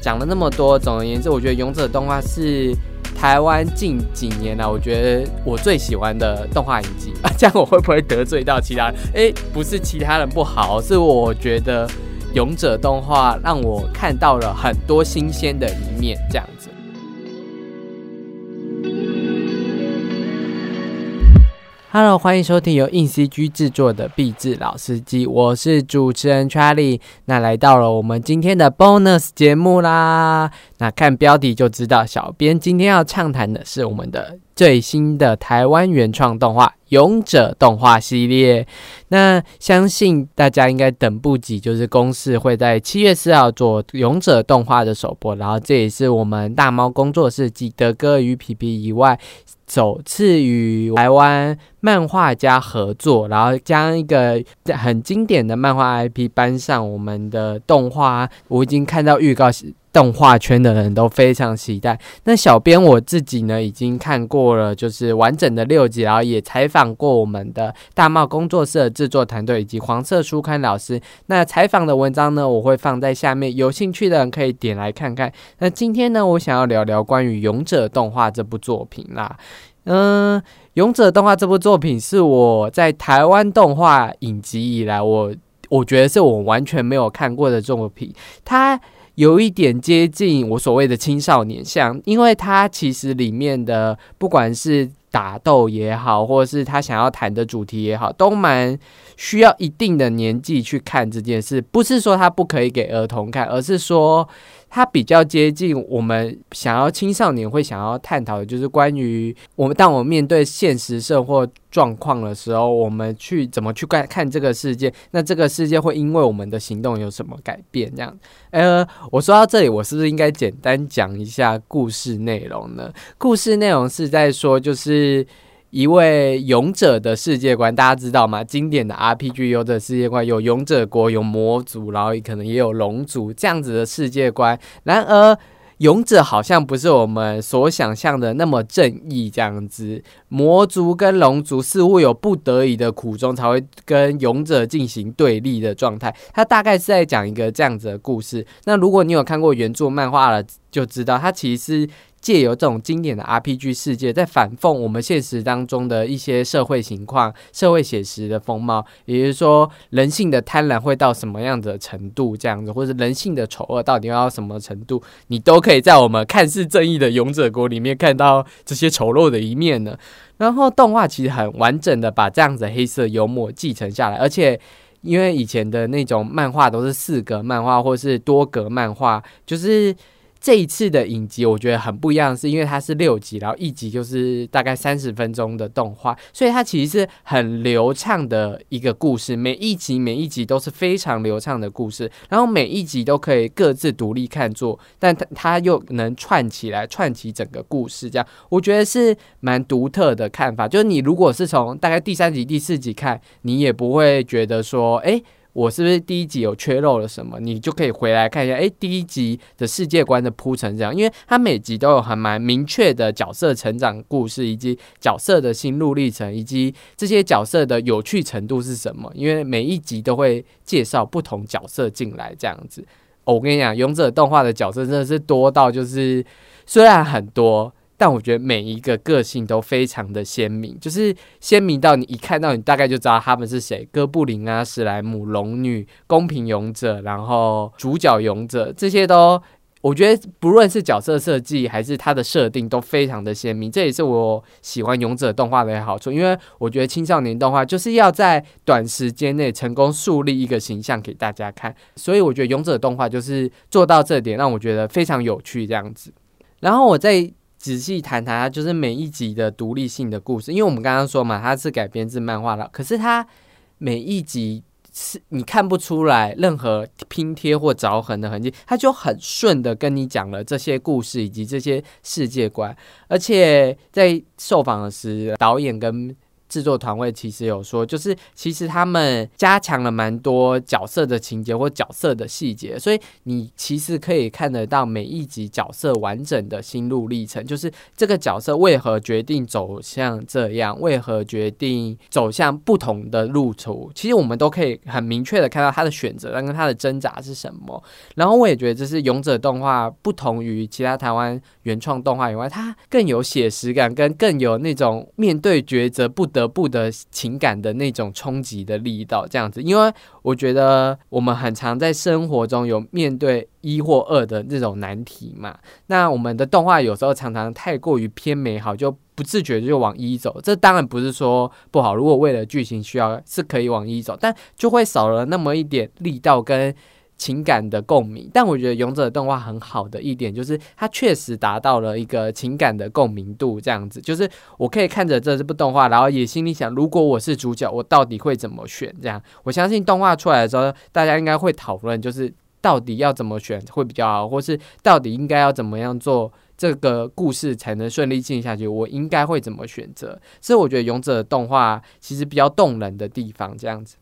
讲了那么多，总而言之，我觉得《勇者》动画是台湾近几年来，我觉得我最喜欢的动画影集。啊，这样我会不会得罪到其他人？哎，不是其他人不好，是我觉得《勇者》动画让我看到了很多新鲜的一面，这样。Hello，欢迎收听由硬 CG 制作的壁纸老司机，我是主持人 Charlie。那来到了我们今天的 Bonus 节目啦。那看标题就知道，小编今天要畅谈的是我们的最新的台湾原创动画《勇者》动画系列。那相信大家应该等不及，就是公司会在七月四号做《勇者》动画的首播，然后这也是我们大猫工作室及德哥与皮皮以外。首次与台湾漫画家合作，然后将一个很经典的漫画 IP 搬上我们的动画，我已经看到预告，动画圈的人都非常期待。那小编我自己呢，已经看过了，就是完整的六集，然后也采访过我们的大帽工作室的制作团队以及黄色书刊老师。那采访的文章呢，我会放在下面，有兴趣的人可以点来看看。那今天呢，我想要聊聊关于《勇者》动画这部作品啦。嗯，《勇者》动画这部作品是我在台湾动画影集以来，我我觉得是我完全没有看过的作品。它有一点接近我所谓的青少年像，因为它其实里面的不管是打斗也好，或者是他想要谈的主题也好，都蛮需要一定的年纪去看这件事。不是说他不可以给儿童看，而是说。他比较接近我们想要青少年会想要探讨的，就是关于我们当我们面对现实社会状况的时候，我们去怎么去看看这个世界？那这个世界会因为我们的行动有什么改变？这样，呃，我说到这里，我是不是应该简单讲一下故事内容呢？故事内容是在说，就是。是一位勇者的世界观，大家知道吗？经典的 RPG 勇者世界观有勇者国，有魔族，然后可能也有龙族这样子的世界观。然而，勇者好像不是我们所想象的那么正义这样子。魔族跟龙族似乎有不得已的苦衷，才会跟勇者进行对立的状态。他大概是在讲一个这样子的故事。那如果你有看过原著漫画了，就知道他其实。借由这种经典的 RPG 世界，在反讽我们现实当中的一些社会情况、社会写实的风貌，也就是说，人性的贪婪会到什么样的程度，这样子，或者人性的丑恶到底要到什么程度，你都可以在我们看似正义的勇者国里面看到这些丑陋的一面呢。然后，动画其实很完整的把这样子黑色幽默继承下来，而且因为以前的那种漫画都是四格漫画或是多格漫画，就是。这一次的影集我觉得很不一样，是因为它是六集，然后一集就是大概三十分钟的动画，所以它其实是很流畅的一个故事。每一集每一集都是非常流畅的故事，然后每一集都可以各自独立看作，但它它又能串起来，串起整个故事。这样我觉得是蛮独特的看法。就是你如果是从大概第三集、第四集看，你也不会觉得说，哎。我是不是第一集有缺漏了什么？你就可以回来看一下。哎，第一集的世界观的铺陈这样，因为它每集都有还蛮明确的角色成长故事，以及角色的心路历程，以及这些角色的有趣程度是什么。因为每一集都会介绍不同角色进来这样子。我跟你讲，勇者动画的角色真的是多到就是虽然很多。但我觉得每一个个性都非常的鲜明，就是鲜明到你一看到你大概就知道他们是谁。哥布林啊、史莱姆、龙女、公平勇者，然后主角勇者，这些都我觉得不论是角色设计还是它的设定都非常的鲜明。这也是我喜欢勇者动画的好处，因为我觉得青少年动画就是要在短时间内成功树立一个形象给大家看，所以我觉得勇者动画就是做到这点，让我觉得非常有趣这样子。然后我在。仔细谈谈它，就是每一集的独立性的故事。因为我们刚刚说嘛，它是改编自漫画的，可是它每一集是你看不出来任何拼贴或凿痕的痕迹，它就很顺的跟你讲了这些故事以及这些世界观。而且在受访时，导演跟制作团队其实有说，就是其实他们加强了蛮多角色的情节或角色的细节，所以你其实可以看得到每一集角色完整的心路历程，就是这个角色为何决定走向这样，为何决定走向不同的路途，其实我们都可以很明确的看到他的选择跟他的挣扎是什么。然后我也觉得这是勇者动画不同于其他台湾原创动画以外，它更有写实感，跟更有那种面对抉择不得得不的情感的那种冲击的力道，这样子。因为我觉得我们很常在生活中有面对一或二的这种难题嘛，那我们的动画有时候常常太过于偏美好，就不自觉就往一走。这当然不是说不好，如果为了剧情需要是可以往一走，但就会少了那么一点力道跟。情感的共鸣，但我觉得《勇者》动画很好的一点就是，它确实达到了一个情感的共鸣度。这样子，就是我可以看着这这部动画，然后也心里想，如果我是主角，我到底会怎么选？这样，我相信动画出来的时候，大家应该会讨论，就是到底要怎么选会比较好，或是到底应该要怎么样做这个故事才能顺利进行下去？我应该会怎么选择？所以，我觉得《勇者》动画其实比较动人的地方，这样子。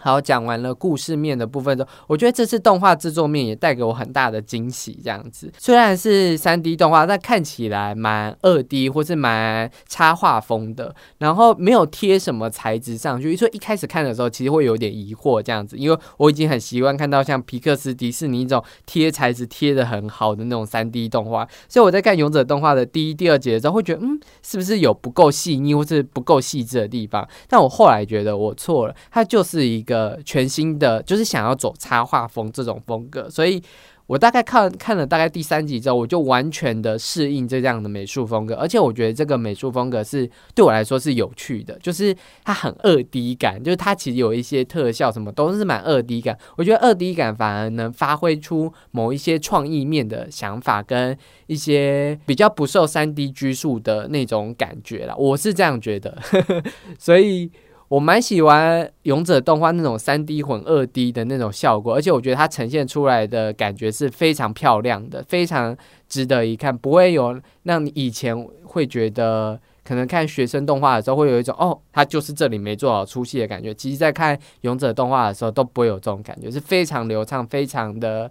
好，讲完了故事面的部分之后，我觉得这次动画制作面也带给我很大的惊喜。这样子，虽然是三 D 动画，但看起来蛮二 D 或是蛮插画风的，然后没有贴什么材质上去，所以一开始看的时候其实会有点疑惑。这样子，因为我已经很习惯看到像皮克斯、迪士尼这种贴材质贴的很好的那种三 D 动画，所以我在看勇者动画的第一、第二节的时候，会觉得嗯，是不是有不够细腻或是不够细致的地方？但我后来觉得我错了，它就是一。个全新的，就是想要走插画风这种风格，所以我大概看看了大概第三集之后，我就完全的适应这样的美术风格，而且我觉得这个美术风格是对我来说是有趣的，就是它很二 D 感，就是它其实有一些特效什么都是蛮二 D 感，我觉得二 D 感反而能发挥出某一些创意面的想法跟一些比较不受三 D 拘束的那种感觉了，我是这样觉得，所以。我蛮喜欢勇者动画那种三 D 混二 D 的那种效果，而且我觉得它呈现出来的感觉是非常漂亮的，非常值得一看，不会有让你以前会觉得可能看学生动画的时候会有一种哦，它就是这里没做好出戏的感觉。其实，在看勇者动画的时候都不会有这种感觉，是非常流畅，非常的。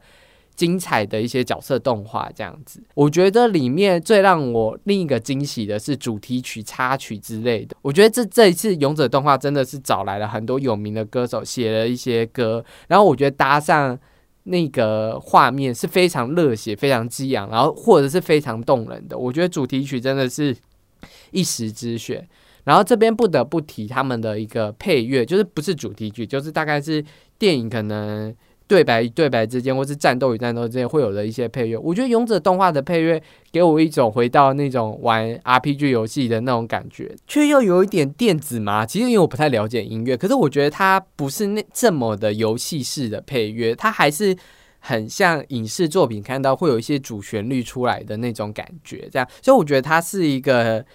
精彩的一些角色动画这样子，我觉得里面最让我另一个惊喜的是主题曲、插曲之类的。我觉得这这一次勇者动画真的是找来了很多有名的歌手写了一些歌，然后我觉得搭上那个画面是非常热血、非常激昂，然后或者是非常动人的。我觉得主题曲真的是一时之选。然后这边不得不提他们的一个配乐，就是不是主题曲，就是大概是电影可能。对白与对白之间，或是战斗与战斗之间会有的一些配乐，我觉得勇者动画的配乐给我一种回到那种玩 RPG 游戏的那种感觉，却又有一点电子嘛。其实因为我不太了解音乐，可是我觉得它不是那这么的游戏式的配乐，它还是很像影视作品看到会有一些主旋律出来的那种感觉，这样，所以我觉得它是一个。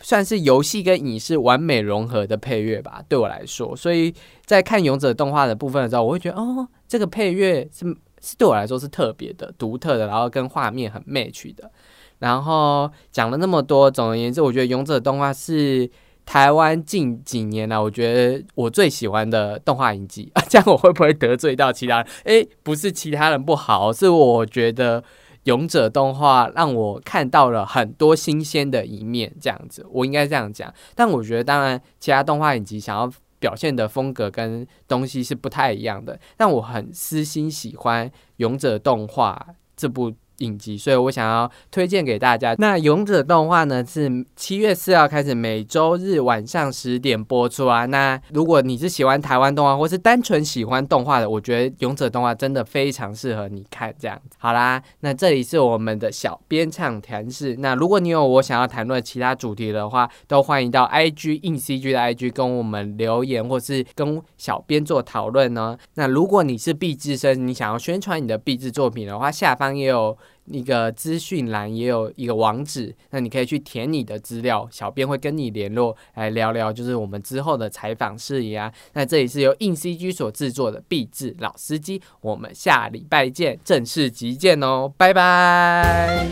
算是游戏跟影视完美融合的配乐吧，对我来说。所以在看勇者动画的部分的时候，我会觉得哦，这个配乐是是对我来说是特别的、独特的，然后跟画面很 match 的。然后讲了那么多，总而言之，我觉得勇者 动画是台湾近几年来我觉得我最喜欢的动画影集啊。这样我会不会得罪到其他人？诶，不是其他人不好，是我觉得。勇者动画让我看到了很多新鲜的一面，这样子我应该这样讲。但我觉得，当然其他动画影集想要表现的风格跟东西是不太一样的。但我很私心喜欢勇者动画这部。影集，所以我想要推荐给大家。那《勇者》动画呢，是七月四号开始每周日晚上十点播出啊。那如果你是喜欢台湾动画，或是单纯喜欢动画的，我觉得《勇者》动画真的非常适合你看。这样，好啦，那这里是我们的小编畅谈室。那如果你有我想要谈论其他主题的话，都欢迎到 IG 硬 CG 的 IG 跟我们留言，或是跟小编做讨论呢。那如果你是毕制生，你想要宣传你的毕制作品的话，下方也有。一个资讯栏也有一个网址，那你可以去填你的资料，小编会跟你联络来聊聊，就是我们之后的采访事宜啊。那这里是由硬 CG 所制作的壁纸老司机，我们下礼拜见，正式集见哦，拜拜。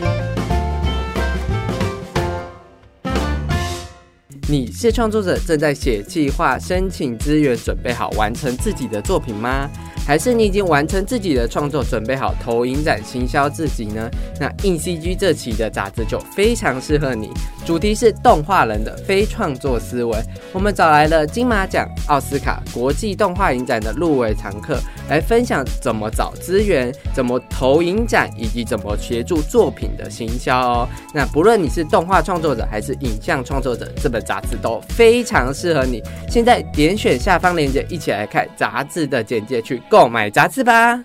你是创作者，正在写计划、申请资源，准备好完成自己的作品吗？还是你已经完成自己的创作，准备好投影展行销自己呢？那硬 CG 这期的杂志就非常适合你，主题是动画人的非创作思维。我们找来了金马奖、奥斯卡、国际动画影展的入围常客，来分享怎么找资源、怎么投影展，以及怎么协助作品的行销哦。那不论你是动画创作者还是影像创作者，这本杂志都非常适合你。现在点选下方链接，一起来看杂志的简介去。购买杂志吧。